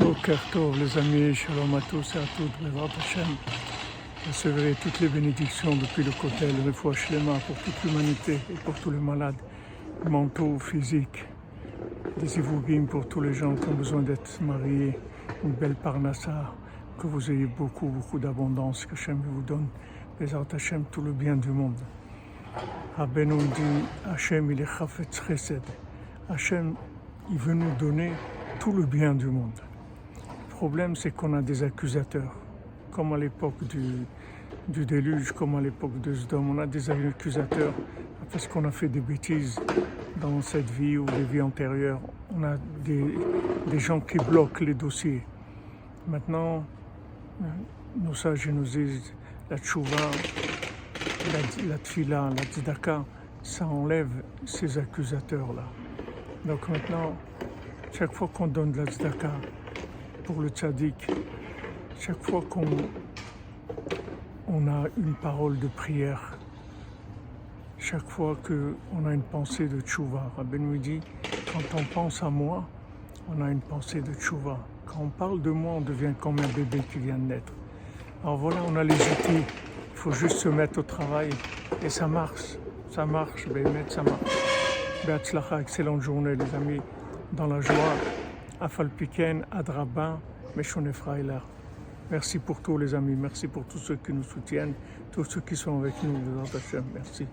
Boker Tov, les amis, shalom à tous et à toutes, Bezrat Hashem. Recevez toutes les bénédictions depuis le côté, le refouach Shlema pour toute l'humanité et pour tous les malades, mentaux, physiques. Des Ivougim pour tous les gens qui ont besoin d'être mariés, une belle parnassa, que vous ayez beaucoup, beaucoup d'abondance, que Hashem vous donne, Bezrat Hashem, tout le bien du monde. Rabbeinu dit, Hashem, il est Chafetz Chesed. Hashem, il veut nous donner tout le bien du monde. Le problème, c'est qu'on a des accusateurs, comme à l'époque du, déluge, comme à l'époque de Sodome. On a des accusateurs parce qu'on a fait des bêtises dans cette vie ou des vies antérieures. On a des, gens qui bloquent les dossiers. Maintenant, euh, nos sages nous disent la tchouva, la, la tfila, la tzedaka, ça enlève ces accusateurs-là. Donc maintenant, chaque fois qu'on donne de la tzedaka pour le tzaddik, chaque fois qu'on on a une parole de prière, chaque fois qu'on a une pensée de tchouva, Rabbi nous dit, quand on pense à moi, on a une pensée de tchouva. Quand on parle de moi, on devient comme un bébé qui vient de naître. Alors voilà, on a les outils, il faut juste se mettre au travail et ça marche, ça marche, Bémet, ça marche. Beatzlacha, excellente journée les amis, dans la joie, Merci pour tous les amis, merci pour tous ceux qui nous soutiennent, tous ceux qui sont avec nous, merci.